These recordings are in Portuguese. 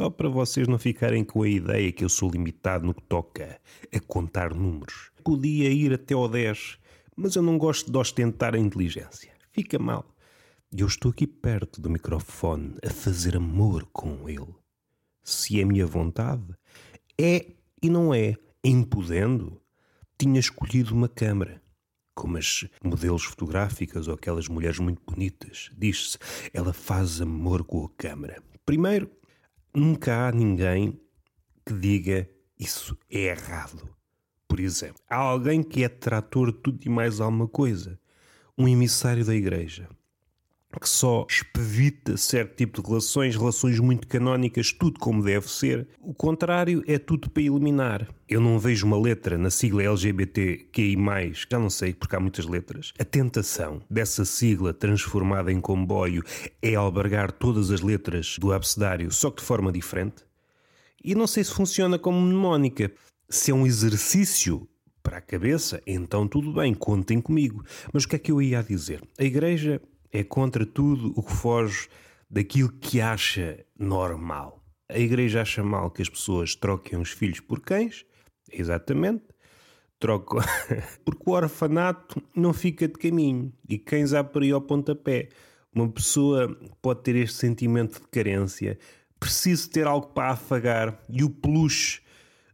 Só para vocês não ficarem com a ideia que eu sou limitado no que toca a contar números. Podia ir até ao 10, mas eu não gosto de ostentar a inteligência. Fica mal. Eu estou aqui perto do microfone a fazer amor com ele. Se é minha vontade, é e não é. Em podendo, tinha escolhido uma câmara como as modelos fotográficas ou aquelas mulheres muito bonitas. Diz-se, ela faz amor com a câmara. Primeiro, nunca há ninguém que diga isso é errado. Por exemplo, há alguém que é trator de tudo e mais alguma coisa. Um emissário da igreja que só expedita certo tipo de relações, relações muito canónicas, tudo como deve ser. O contrário é tudo para eliminar. Eu não vejo uma letra na sigla LGBTQI+, já não sei porque há muitas letras. A tentação dessa sigla transformada em comboio é albergar todas as letras do abecedário, só que de forma diferente. E não sei se funciona como mnemónica. Se é um exercício para a cabeça, então tudo bem, contem comigo. Mas o que é que eu ia dizer? A igreja é contra tudo o que foge daquilo que acha normal. A igreja acha mal que as pessoas troquem os filhos por cães, exatamente. Trocam porque o orfanato não fica de caminho e cães há por aí ao pontapé. Uma pessoa pode ter este sentimento de carência, preciso ter algo para afagar e o peluche,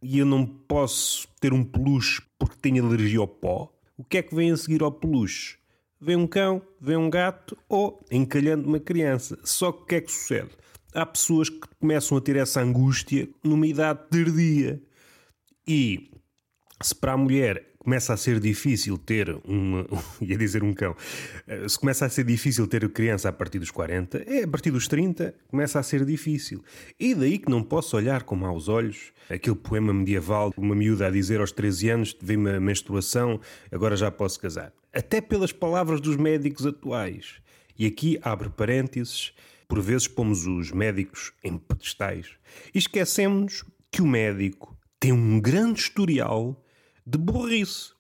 e eu não posso ter um peluche porque tenho alergia ao pó. O que é que vem a seguir ao peluche? Vê um cão, vê um gato ou encalhando uma criança. Só que o que é que sucede? Há pessoas que começam a ter essa angústia numa idade tardia. E se para a mulher começa a ser difícil ter um. ia dizer um cão. Eh, se começa a ser difícil ter criança a partir dos 40, é a partir dos 30 começa a ser difícil. E daí que não posso olhar com maus olhos aquele poema medieval, uma miúda a dizer aos 13 anos, vem a menstruação, agora já posso casar até pelas palavras dos médicos atuais. E aqui abre parênteses, por vezes pomos os médicos em pedestais e esquecemos que o médico tem um grande historial de burrice.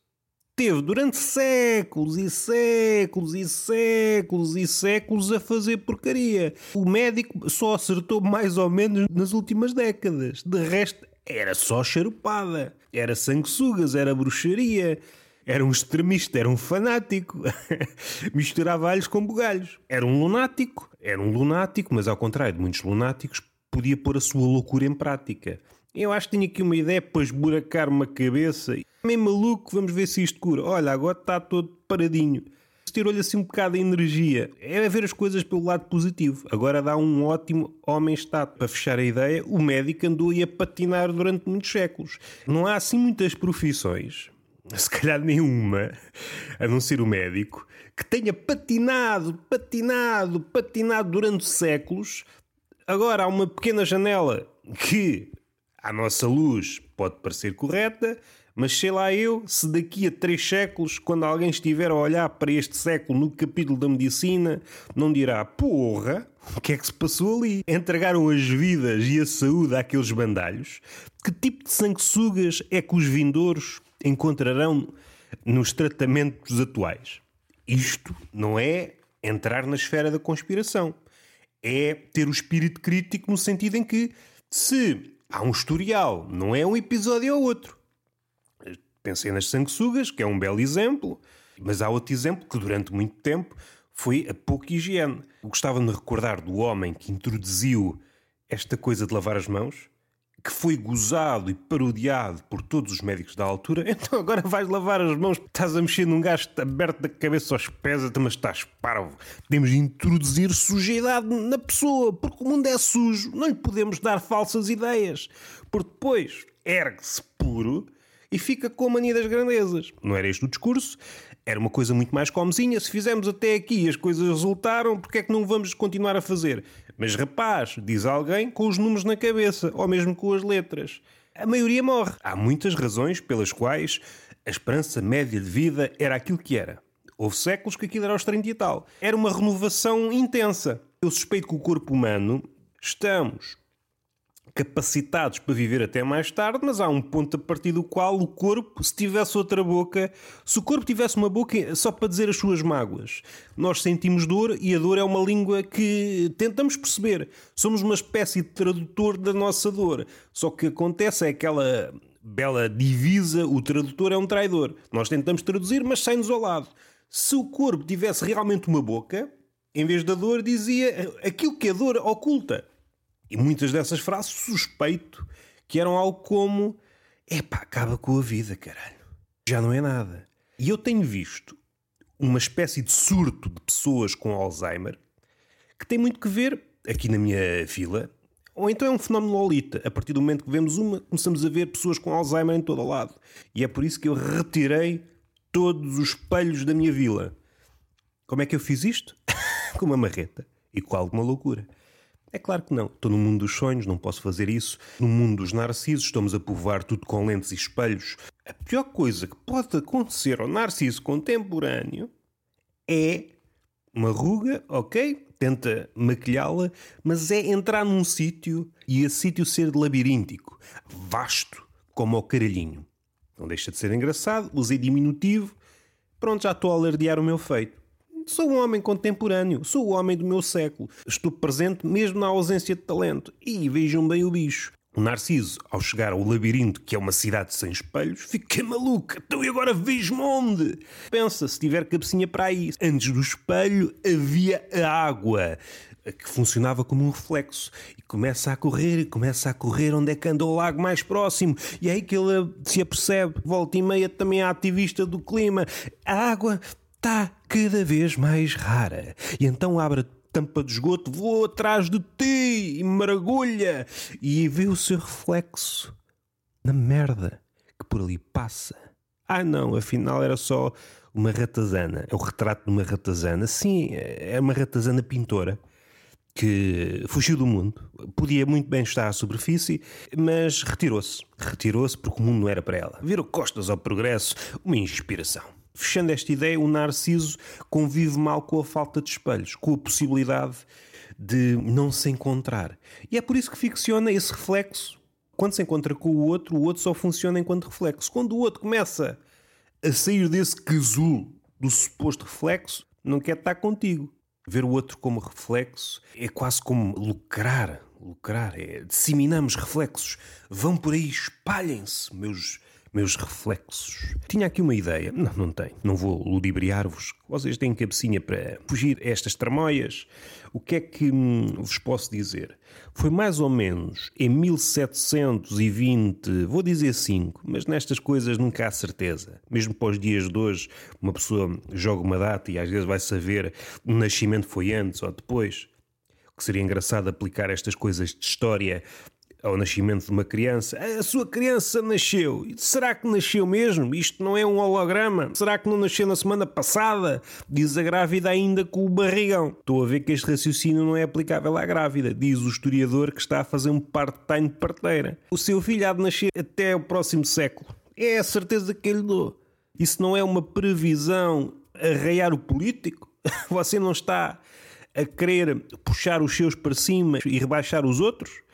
Teve durante séculos e séculos e séculos e séculos a fazer porcaria. O médico só acertou mais ou menos nas últimas décadas. De resto, era só charupada, era sanguessugas, era bruxaria era um extremista, era um fanático. Misturava alhos com bugalhos. Era um lunático. Era um lunático, mas ao contrário de muitos lunáticos, podia pôr a sua loucura em prática. Eu acho que tinha aqui uma ideia para esburacar uma cabeça. Meio maluco, vamos ver se isto cura. Olha, agora está todo paradinho. Tirou-lhe assim um bocado de energia. É ver as coisas pelo lado positivo. Agora dá um ótimo homem-estado. Para fechar a ideia, o médico andou a patinar durante muitos séculos. Não há assim muitas profissões se calhar nenhuma, a não ser o médico, que tenha patinado, patinado, patinado durante séculos. Agora há uma pequena janela que, à nossa luz, pode parecer correta, mas sei lá eu se daqui a três séculos, quando alguém estiver a olhar para este século no capítulo da medicina, não dirá: Porra, o que é que se passou ali? Entregaram as vidas e a saúde àqueles bandalhos? Que tipo de sanguessugas é que os vindouros encontrarão nos tratamentos atuais. Isto não é entrar na esfera da conspiração. É ter o espírito crítico no sentido em que, se há um historial, não é um episódio ou outro. Pensei nas sanguessugas, que é um belo exemplo, mas há outro exemplo que durante muito tempo foi a pouca higiene. Gostava de me recordar do homem que introduziu esta coisa de lavar as mãos, que foi gozado e parodiado por todos os médicos da altura, então agora vais lavar as mãos, estás a mexer num gajo aberto da cabeça aos pés, mas estás parvo. Temos de introduzir sujidade na pessoa, porque o mundo é sujo, não lhe podemos dar falsas ideias, porque depois ergue-se puro e fica com a mania das grandezas. Não era este o discurso? Era uma coisa muito mais comezinha. Se fizemos até aqui e as coisas resultaram, porque é que não vamos continuar a fazer? Mas rapaz, diz alguém com os números na cabeça, ou mesmo com as letras. A maioria morre. Há muitas razões pelas quais a esperança média de vida era aquilo que era. Houve séculos que aquilo era aos 30 e tal. Era uma renovação intensa. Eu suspeito que o corpo humano estamos capacitados para viver até mais tarde, mas há um ponto a partir do qual o corpo, se tivesse outra boca, se o corpo tivesse uma boca só para dizer as suas mágoas, nós sentimos dor e a dor é uma língua que tentamos perceber. Somos uma espécie de tradutor da nossa dor. Só que acontece é aquela bela divisa, o tradutor é um traidor. Nós tentamos traduzir, mas sai-nos ao lado. Se o corpo tivesse realmente uma boca, em vez da dor, dizia aquilo que a dor oculta. E muitas dessas frases suspeito que eram algo como: epá, acaba com a vida, caralho. Já não é nada. E eu tenho visto uma espécie de surto de pessoas com Alzheimer que tem muito que ver, aqui na minha vila, ou então é um fenómeno Lolita. A partir do momento que vemos uma, começamos a ver pessoas com Alzheimer em todo o lado. E é por isso que eu retirei todos os espelhos da minha vila. Como é que eu fiz isto? com uma marreta e com alguma loucura. É claro que não. Estou no mundo dos sonhos, não posso fazer isso. No mundo dos narcisos, estamos a povoar tudo com lentes e espelhos. A pior coisa que pode acontecer ao narciso contemporâneo é uma ruga, ok? Tenta maquilhá-la, mas é entrar num sítio e esse sítio ser labiríntico, vasto, como o caralhinho. Não deixa de ser engraçado, usei diminutivo. Pronto, já estou a alardear o meu feito. Sou um homem contemporâneo, sou o homem do meu século. Estou presente mesmo na ausência de talento. E vejam bem o bicho. O Narciso, ao chegar ao labirinto, que é uma cidade sem espelhos, fica maluca. Então e agora vejo-me onde? Pensa, se tiver cabecinha para aí. Antes do espelho havia a água, que funcionava como um reflexo. E começa a correr, começa a correr onde é que anda o lago mais próximo. E é aí que ele se apercebe. Volta e meia também a ativista do clima. A água está cada vez mais rara. E então abre a tampa de esgoto, voa atrás de ti e mergulha e vê o seu reflexo na merda que por ali passa. Ah, não, afinal era só uma ratazana. É o retrato de uma ratazana. Sim, é uma ratazana pintora que fugiu do mundo. Podia muito bem estar à superfície, mas retirou-se. Retirou-se porque o mundo não era para ela. Virou costas ao progresso, uma inspiração. Fechando esta ideia, o narciso convive mal com a falta de espelhos, com a possibilidade de não se encontrar. E é por isso que ficciona esse reflexo. Quando se encontra com o outro, o outro só funciona enquanto reflexo. Quando o outro começa a sair desse casulo do suposto reflexo, não quer estar contigo. Ver o outro como reflexo é quase como lucrar. Lucrar é disseminamos reflexos. Vão por aí, espalhem-se, meus meus reflexos. Tinha aqui uma ideia. Não, não tenho. Não vou ludibriar-vos. Vocês têm cabecinha para fugir a estas tramóias. O que é que hum, vos posso dizer? Foi mais ou menos em 1720, vou dizer 5, mas nestas coisas nunca há certeza. Mesmo para os dias de hoje, uma pessoa joga uma data e às vezes vai saber o nascimento foi antes ou depois. Que seria engraçado aplicar estas coisas de história ao nascimento de uma criança. A sua criança nasceu. Será que nasceu mesmo? Isto não é um holograma? Será que não nasceu na semana passada? Diz a grávida ainda com o barrigão. Estou a ver que este raciocínio não é aplicável à grávida, diz o historiador que está a fazer um part-time parteira. O seu filho há de nascer até o próximo século. É a certeza que ele dou. Isso não é uma previsão arraiar o político? Você não está a querer puxar os seus para cima e rebaixar os outros?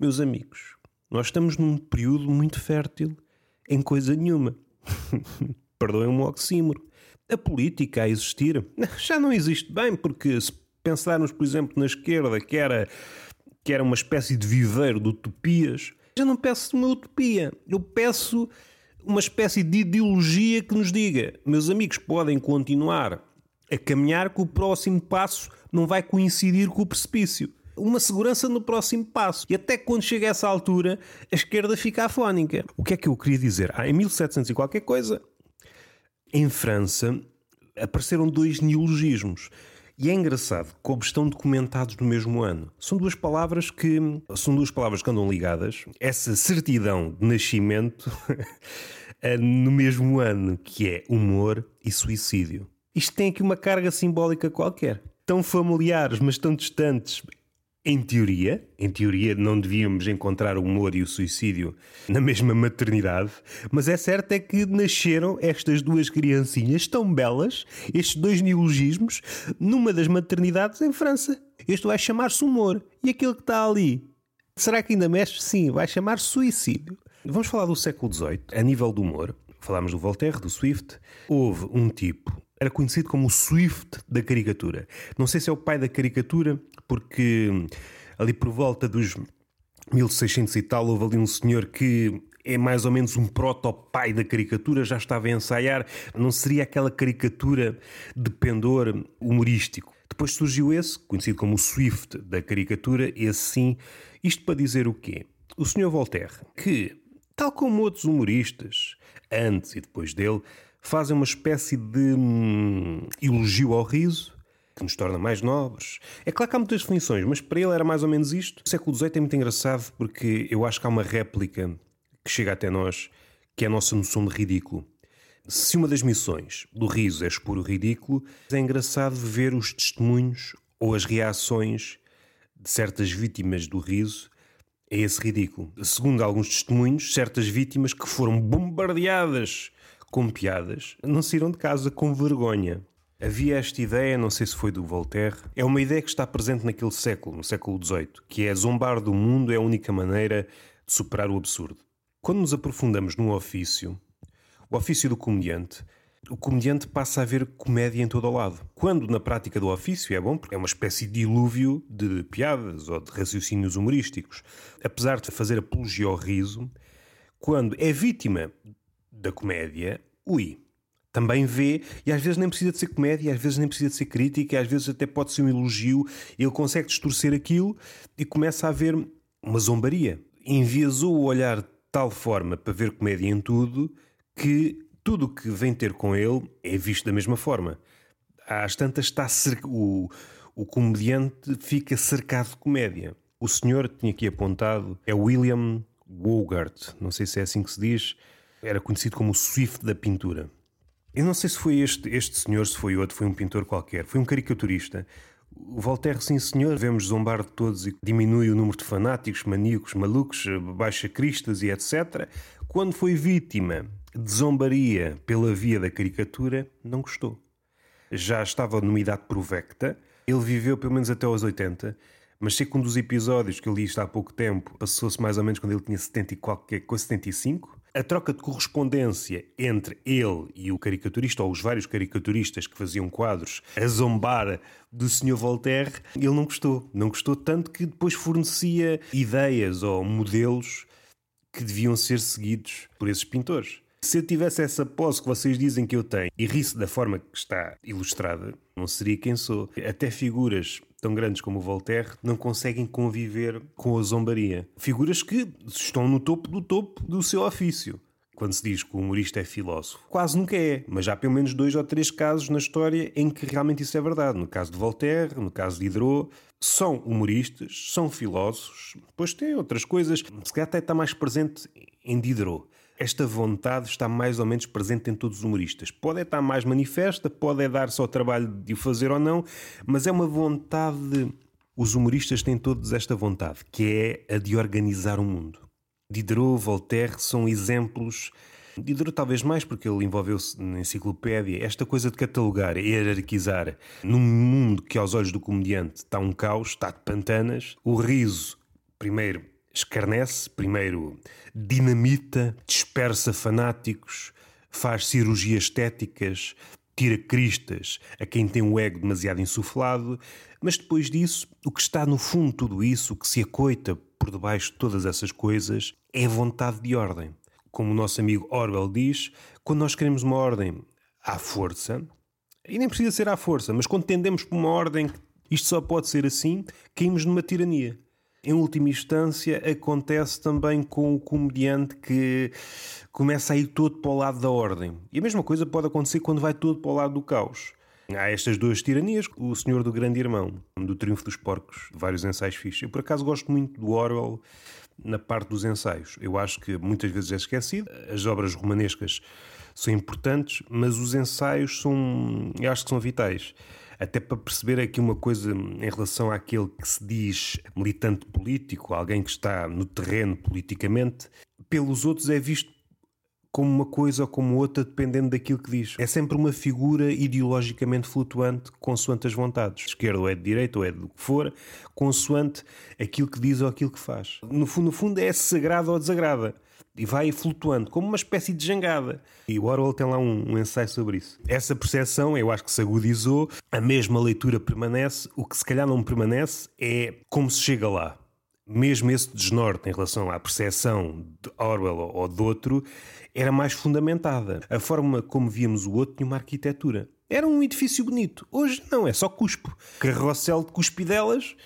Meus amigos, nós estamos num período muito fértil em coisa nenhuma. Perdoem-me o oxímoro. A política a existir já não existe bem, porque se pensarmos, por exemplo, na esquerda, que era, que era uma espécie de viveiro de utopias, já não peço uma utopia. Eu peço uma espécie de ideologia que nos diga: meus amigos podem continuar a caminhar, que o próximo passo não vai coincidir com o precipício uma segurança no próximo passo. E até quando chega a essa altura, a esquerda fica afónica. O que é que eu queria dizer? Ah, em 1700 e qualquer coisa, em França, apareceram dois neologismos. E é engraçado como estão documentados no mesmo ano. São duas palavras que são duas palavras que andam ligadas. Essa certidão de nascimento no mesmo ano, que é humor e suicídio. Isto tem aqui uma carga simbólica qualquer. Tão familiares, mas tão distantes. Em teoria, em teoria não devíamos encontrar o humor e o suicídio na mesma maternidade, mas é certo é que nasceram estas duas criancinhas tão belas, estes dois neologismos, numa das maternidades em França. Este vai chamar-se humor e aquele que está ali Será que ainda mexe? Sim, vai chamar suicídio. Vamos falar do século XVIII, a nível do humor. Falámos do Voltaire, do Swift. Houve um tipo, era conhecido como o Swift da caricatura. Não sei se é o pai da caricatura, porque ali por volta dos 1600 e tal, houve ali um senhor que é mais ou menos um protopai da caricatura, já estava a ensaiar, não seria aquela caricatura de pendor humorístico. Depois surgiu esse, conhecido como o Swift da caricatura, esse sim. Isto para dizer o quê? O senhor Voltaire, que, tal como outros humoristas, antes e depois dele, fazem uma espécie de hum, elogio ao riso, que nos torna mais nobres. É claro que há muitas definições, mas para ele era mais ou menos isto. O século XVIII é muito engraçado porque eu acho que há uma réplica que chega até nós, que é a nossa noção de ridículo. Se uma das missões do riso é expor o ridículo, é engraçado ver os testemunhos ou as reações de certas vítimas do riso a esse ridículo. Segundo alguns testemunhos, certas vítimas que foram bombardeadas com piadas não saíram de casa com vergonha. Havia esta ideia, não sei se foi do Voltaire, é uma ideia que está presente naquele século, no século XVIII, que é zombar do mundo é a única maneira de superar o absurdo. Quando nos aprofundamos num ofício, o ofício do comediante, o comediante passa a ver comédia em todo o lado. Quando na prática do ofício é bom, porque é uma espécie de dilúvio de piadas ou de raciocínios humorísticos. Apesar de fazer apologia ao riso, quando é vítima da comédia, ui, também vê, e às vezes nem precisa de ser comédia, às vezes nem precisa de ser crítica, às vezes até pode ser um elogio, ele consegue distorcer aquilo e começa a ver uma zombaria. Enviesou o olhar de tal forma para ver comédia em tudo que tudo o que vem ter com ele é visto da mesma forma. Às tantas está o, o comediante fica cercado de comédia. O senhor tinha aqui apontado é William Wogart, não sei se é assim que se diz, era conhecido como o Swift da pintura. Eu não sei se foi este, este senhor, se foi outro, foi um pintor qualquer, foi um caricaturista. O Voltaire, sim senhor, vemos zombar de todos e diminui o número de fanáticos, maníacos, malucos, baixa cristas e etc. Quando foi vítima de zombaria pela via da caricatura, não gostou. Já estava numa idade provecta, ele viveu pelo menos até aos 80, mas sei que um dos episódios que eu li isto há pouco tempo passou-se mais ou menos quando ele tinha 70 e qualquer coisa, 75, a troca de correspondência entre ele e o caricaturista, ou os vários caricaturistas que faziam quadros a zombar do Sr. Voltaire, ele não gostou. Não gostou tanto que depois fornecia ideias ou modelos que deviam ser seguidos por esses pintores. Se eu tivesse essa posse que vocês dizem que eu tenho e risse da forma que está ilustrada, não seria quem sou. Até figuras tão grandes como o Voltaire não conseguem conviver com a zombaria. Figuras que estão no topo do topo do seu ofício. Quando se diz que o humorista é filósofo, quase nunca é, mas há pelo menos dois ou três casos na história em que realmente isso é verdade. No caso de Voltaire, no caso de Diderot, são humoristas, são filósofos, depois tem outras coisas, se calhar até está mais presente em Diderot esta vontade está mais ou menos presente em todos os humoristas. Pode estar mais manifesta, pode é dar-se ao trabalho de o fazer ou não, mas é uma vontade. Os humoristas têm todos esta vontade, que é a de organizar o mundo. Diderot, Voltaire são exemplos. Diderot talvez mais porque ele envolveu-se na enciclopédia, esta coisa de catalogar, hierarquizar. Num mundo que aos olhos do comediante está um caos, está de pantanas, o riso, primeiro, escarnece, primeiro dinamita, dispersa fanáticos, faz cirurgias estéticas, tira cristas a quem tem o ego demasiado insuflado, mas depois disso, o que está no fundo de tudo isso, o que se acoita por debaixo de todas essas coisas, é vontade de ordem. Como o nosso amigo Orwell diz, quando nós queremos uma ordem à força, e nem precisa ser à força, mas quando tendemos por uma ordem, isto só pode ser assim, caímos numa tirania em última instância, acontece também com o comediante que começa a ir todo para o lado da ordem. E a mesma coisa pode acontecer quando vai todo para o lado do caos. Há estas duas tiranias, o Senhor do Grande Irmão, do Triunfo dos Porcos, vários ensaios fixos. Eu, por acaso, gosto muito do Orwell na parte dos ensaios. Eu acho que muitas vezes é esquecido. As obras romanescas são importantes, mas os ensaios são, eu acho que são vitais até para perceber aqui uma coisa em relação àquele que se diz militante político, alguém que está no terreno politicamente, pelos outros é visto como uma coisa ou como outra, dependendo daquilo que diz. É sempre uma figura ideologicamente flutuante, consoante as vontades. Esquerda ou é de direita ou é do que for, consoante aquilo que diz ou aquilo que faz. No fundo, no fundo é sagrado ou desagrada e vai flutuando, como uma espécie de jangada. E o Orwell tem lá um, um, ensaio sobre isso. Essa percepção, eu acho que se agudizou, a mesma leitura permanece, o que se calhar não permanece é como se chega lá. Mesmo esse desnorte em relação à percepção de Orwell ou de outro era mais fundamentada. A forma como víamos o outro tinha uma arquitetura. Era um edifício bonito. Hoje não, é só cuspo. Carrossel de cuspidelas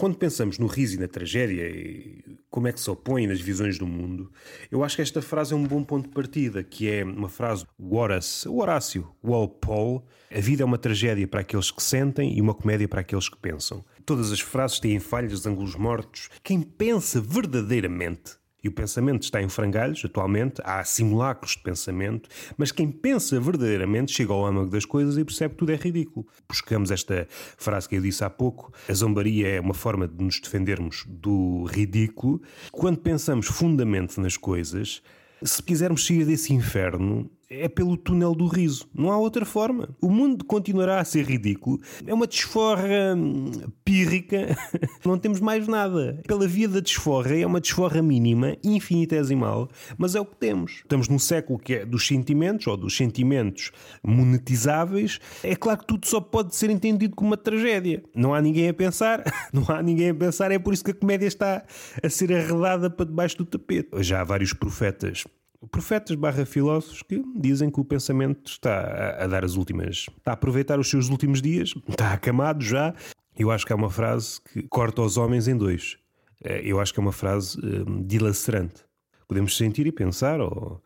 quando pensamos no riso e na tragédia e como é que se opõe nas visões do mundo, eu acho que esta frase é um bom ponto de partida, que é uma frase do Horace, o Horácio Walpole, a vida é uma tragédia para aqueles que sentem e uma comédia para aqueles que pensam. Todas as frases têm falhas, ângulos mortos. Quem pensa verdadeiramente e o pensamento está em frangalhos, atualmente, há simulacros de pensamento, mas quem pensa verdadeiramente chega ao âmago das coisas e percebe que tudo é ridículo. Buscamos esta frase que eu disse há pouco: a zombaria é uma forma de nos defendermos do ridículo. Quando pensamos fundamente nas coisas, se quisermos sair desse inferno, é pelo túnel do riso. Não há outra forma. O mundo continuará a ser ridículo. É uma desforra hum, pírrica. Não temos mais nada. Pela via da desforra, é uma desforra mínima, infinitesimal, mas é o que temos. Estamos num século que é dos sentimentos, ou dos sentimentos monetizáveis. É claro que tudo só pode ser entendido como uma tragédia. Não há ninguém a pensar. Não há ninguém a pensar. É por isso que a comédia está a ser arredada para debaixo do tapete. Já há vários profetas profetas barra filósofos que dizem que o pensamento está a, a, dar as últimas, está a aproveitar os seus últimos dias, está acamado já. Eu acho que é uma frase que corta os homens em dois. É, eu acho que é uma frase um, dilacerante. Podemos sentir e pensar, ou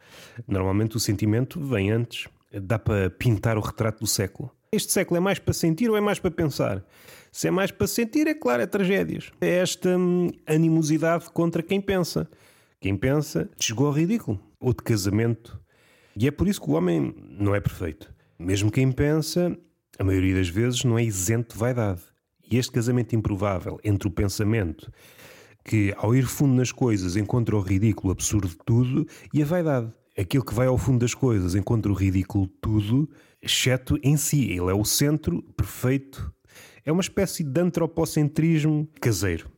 normalmente o sentimento vem antes. Dá para pintar o retrato do século. Este século é mais para sentir ou é mais para pensar? Se é mais para sentir, é claro, é tragédias. É esta hum, animosidade contra quem pensa. Quem pensa chegou ao ridículo ou de casamento. E é por isso que o homem não é perfeito. Mesmo quem pensa, a maioria das vezes não é isento de vaidade. E este casamento improvável entre o pensamento, que ao ir fundo nas coisas encontra o ridículo absurdo de tudo, e a vaidade. Aquilo que vai ao fundo das coisas encontra o ridículo de tudo, exceto em si. Ele é o centro perfeito. É uma espécie de antropocentrismo caseiro.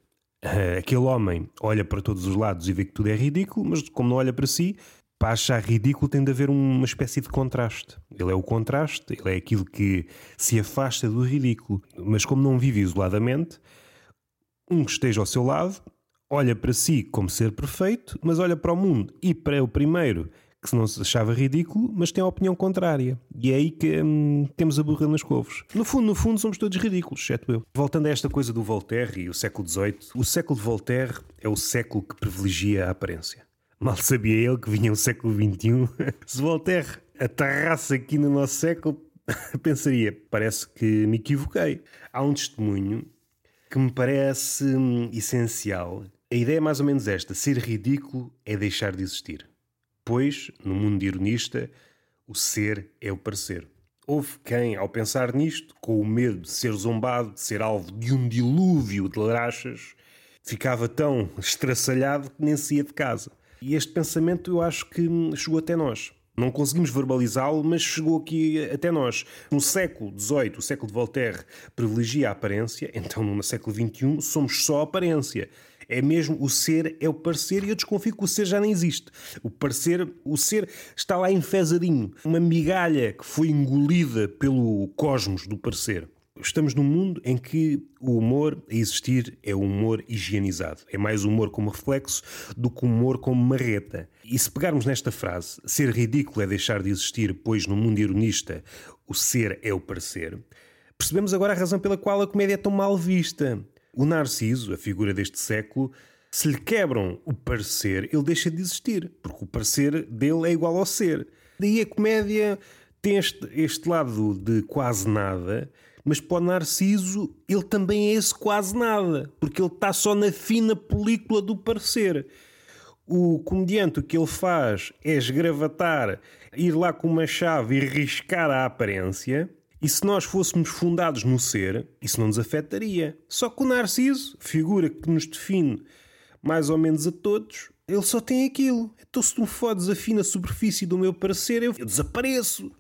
Uh, aquele homem olha para todos os lados e vê que tudo é ridículo, mas como não olha para si, para achar ridículo tem de haver uma espécie de contraste. Ele é o contraste, ele é aquilo que se afasta do ridículo. Mas como não vive isoladamente, um que esteja ao seu lado olha para si como ser perfeito, mas olha para o mundo e para o primeiro que não se achava ridículo, mas tem a opinião contrária. E é aí que hum, temos a burra nos covos. No fundo, no fundo, somos todos ridículos, exceto eu. Voltando a esta coisa do Voltaire e o século XVIII, o século de Voltaire é o século que privilegia a aparência. Mal sabia ele que vinha o século XXI. Se Voltaire aterrasse aqui no nosso século, pensaria, parece que me equivoquei. Há um testemunho que me parece hum, essencial. A ideia é mais ou menos esta: ser ridículo é deixar de existir pois, no mundo ironista, o ser é o parecer. Houve quem, ao pensar nisto, com o medo de ser zombado, de ser alvo de um dilúvio de larachas, ficava tão estraçalhado que nem saía de casa. E este pensamento eu acho que chegou até nós. Não conseguimos verbalizá-lo, mas chegou aqui até nós. No século XVIII, o século de Voltaire, privilegia a aparência, então no século XXI somos só aparência. É mesmo o ser é o parecer e eu desconfio que o ser já nem existe. O parecer, o ser está lá enfesadinho. Uma migalha que foi engolida pelo cosmos do parecer. Estamos num mundo em que o humor a existir é o humor higienizado. É mais humor como reflexo do que humor como marreta. E se pegarmos nesta frase, ser ridículo é deixar de existir, pois no mundo ironista o ser é o parecer, percebemos agora a razão pela qual a comédia é tão mal vista. O Narciso, a figura deste século, se lhe quebram o parecer, ele deixa de existir, porque o parecer dele é igual ao ser. Daí a comédia tem este, este lado de quase nada, mas para o Narciso ele também é esse quase nada, porque ele está só na fina película do parecer. O comediante o que ele faz é esgravatar, ir lá com uma chave e riscar a aparência, e se nós fôssemos fundados no ser, isso não nos afetaria. Só que o Narciso, figura que nos define mais ou menos a todos, Ele só tem aquilo. Então, se tu me fodes a fina superfície do meu parecer, eu, desapareço.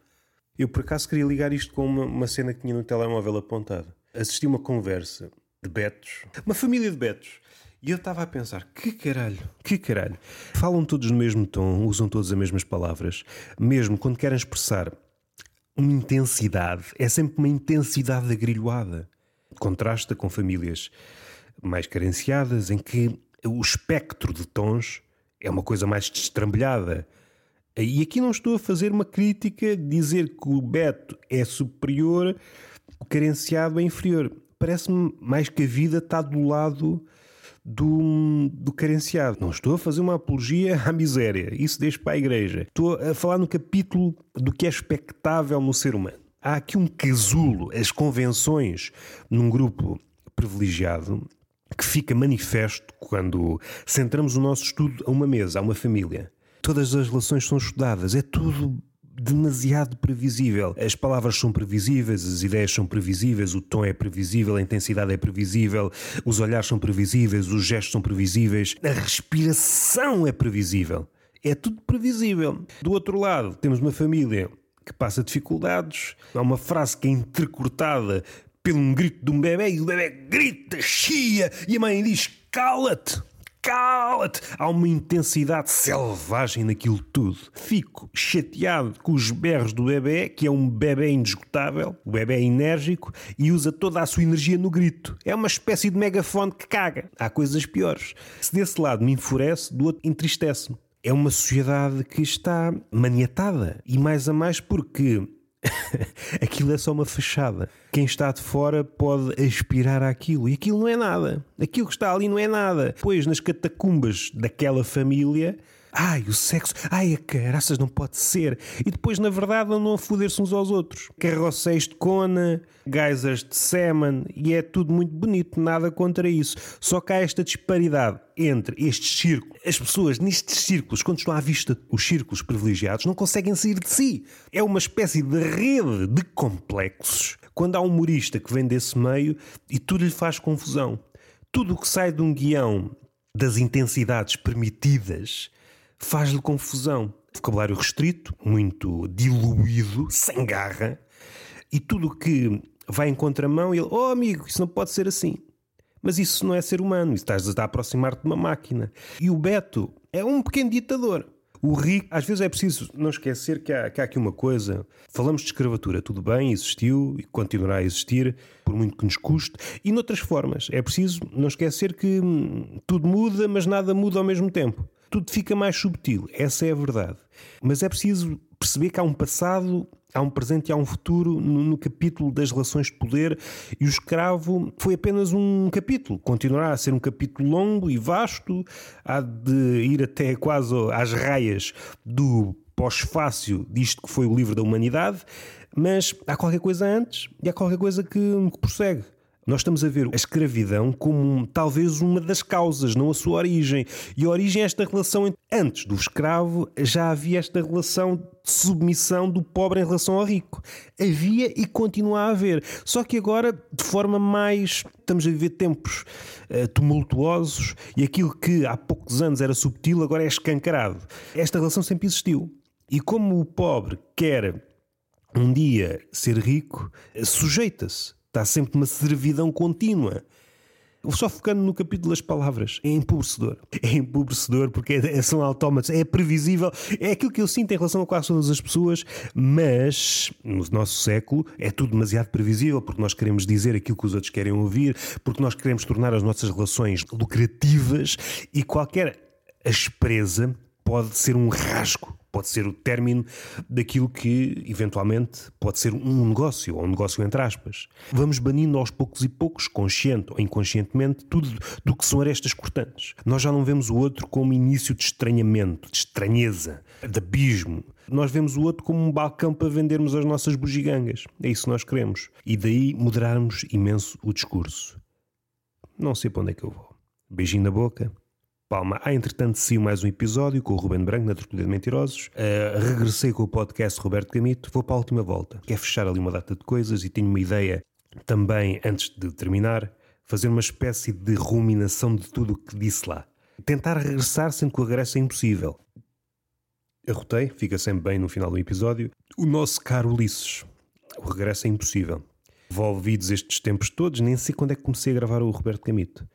Eu, por acaso, queria ligar isto com uma, uma cena que tinha no telemóvel apontada. Assisti uma conversa de betos, uma família de betos. E eu estava a pensar, que caralho, que caralho. Falam todos no mesmo tom, usam todas as mesmas palavras, mesmo quando querem expressar uma intensidade, é sempre uma intensidade agrilhoada. Contrasta com famílias mais carenciadas, em que o espectro de tons é uma coisa mais destrambelhada. E aqui não estou a fazer uma crítica, dizer que o Beto é superior, o carenciado é inferior. Parece-me mais que a vida está do lado do, do carenciado. Não estou a fazer uma apologia à miséria, isso deixo para a igreja. Estou a falar no capítulo do que é expectável no ser humano. Há aqui um casulo, as convenções num grupo privilegiado que fica manifesto quando centramos o nosso estudo a uma mesa, a uma família. Todas as relações são estudadas, é tudo demasiado previsível. As palavras são previsíveis, as ideias são previsíveis, o tom é previsível, a intensidade é previsível, os olhares são previsíveis, os gestos são previsíveis, a respiração é previsível. É tudo previsível. Do outro lado, temos uma família que passa dificuldades, há uma frase que é entrecortada pelo um grito de um bebê e o bebê grita, chia, e a mãe diz: cala-te cala-te! Há uma intensidade selvagem naquilo tudo. Fico chateado com os berros do bebê, que é um bebê indesgotável, o bebê é enérgico e usa toda a sua energia no grito. É uma espécie de megafone que caga. Há coisas piores. Se desse lado me enfurece, do outro entristece-me. É uma sociedade que está maniatada. E mais a mais porque aquilo é só uma fachada. Quem está de fora pode aspirar àquilo e aquilo não é nada. Aquilo que está ali não é nada. Pois nas catacumbas daquela família Ai, o sexo. Ai, a caraças não pode ser. E depois, na verdade, andam a foder-se uns aos outros. Carrosséis de cona, geysers de semen, e é tudo muito bonito, nada contra isso. Só que há esta disparidade entre estes círculos. As pessoas nestes círculos, quando estão à vista os círculos privilegiados, não conseguem sair de si. É uma espécie de rede de complexos. Quando há um humorista que vem desse meio e tudo lhe faz confusão. Tudo o que sai de um guião das intensidades permitidas faz-lhe confusão. Vocabulário restrito, muito diluído, sem garra, e tudo que vai em contramão, ele, oh amigo, isso não pode ser assim. Mas isso não é ser humano, isso estás a aproximar-te de uma máquina. E o Beto é um pequeno ditador. O rico, às vezes é preciso não esquecer que há, que há aqui uma coisa. Falamos de escravatura, tudo bem, existiu e continuará a existir, por muito que nos custe, e noutras formas. É preciso não esquecer que hum, tudo muda, mas nada muda ao mesmo tempo tudo fica mais subtil, essa é a verdade. Mas é preciso perceber que há um passado, há um presente e há um futuro no, no, capítulo das relações de poder e o escravo foi apenas um capítulo. Continuará a ser um capítulo longo e vasto, há de ir até quase às raias do pós-fácil disto que foi o livro da humanidade, mas há qualquer coisa antes e há qualquer coisa que, que prossegue. Nós estamos a ver a escravidão como talvez uma das causas, não a sua origem. E a origem é esta relação. Antes do escravo já havia esta relação de submissão do pobre em relação ao rico. Havia e continua a haver. Só que agora, de forma mais. Estamos a viver tempos uh, tumultuosos e aquilo que há poucos anos era subtil agora é escancarado. Esta relação sempre existiu. E como o pobre quer um dia ser rico, sujeita-se Está sempre uma servidão contínua. Só focando no capítulo das palavras, é empobrecedor. É empobrecedor porque é, são autómatos, é previsível, é aquilo que eu sinto em relação a quase todas as pessoas, mas no nosso século é tudo demasiado previsível porque nós queremos dizer aquilo que os outros querem ouvir, porque nós queremos tornar as nossas relações lucrativas e qualquer aspereza pode ser um rasgo pode ser o término daquilo que eventualmente pode ser um negócio, ou um negócio entre aspas. Vamos banindo aos poucos e poucos, consciente ou inconscientemente, tudo do que são arestas cortantes. Nós já não vemos o outro como início de estranhamento, de estranheza, de abismo. Nós vemos o outro como um balcão para vendermos as nossas bugigangas. É isso que nós queremos. E daí moderarmos imenso o discurso. Não sei para onde é que eu vou. Beijinho na boca. Palma. Há, entretanto, sim mais um episódio com o Ruben Branco na Tertúlia de Mentirosos. Uh, regressei com o podcast Roberto Camito. Vou para a última volta. Quer fechar ali uma data de coisas e tenho uma ideia também, antes de terminar, fazer uma espécie de ruminação de tudo o que disse lá. Tentar regressar sempre que o regresso é impossível. Arrotei, fica sempre bem no final do episódio. O nosso caro Ulisses. O regresso é impossível. Envolvidos estes tempos todos, nem sei quando é que comecei a gravar o Roberto Camito.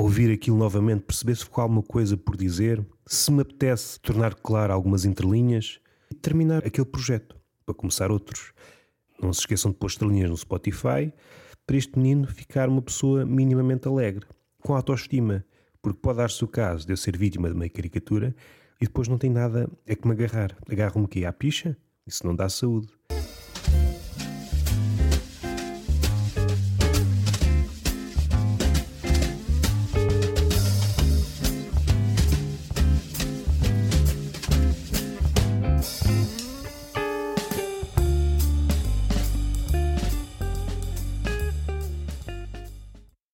Ouvir aquilo novamente, perceber se ficou alguma coisa por dizer, se me apetece tornar claro algumas entrelinhas e terminar aquele projeto, para começar outros. Não se esqueçam de pôr estrelinhas no Spotify para este menino ficar uma pessoa minimamente alegre, com autoestima, porque pode dar-se o caso de eu ser vítima de uma caricatura e depois não tem nada a que me agarrar. Agarro-me aqui à picha? Isso não dá saúde.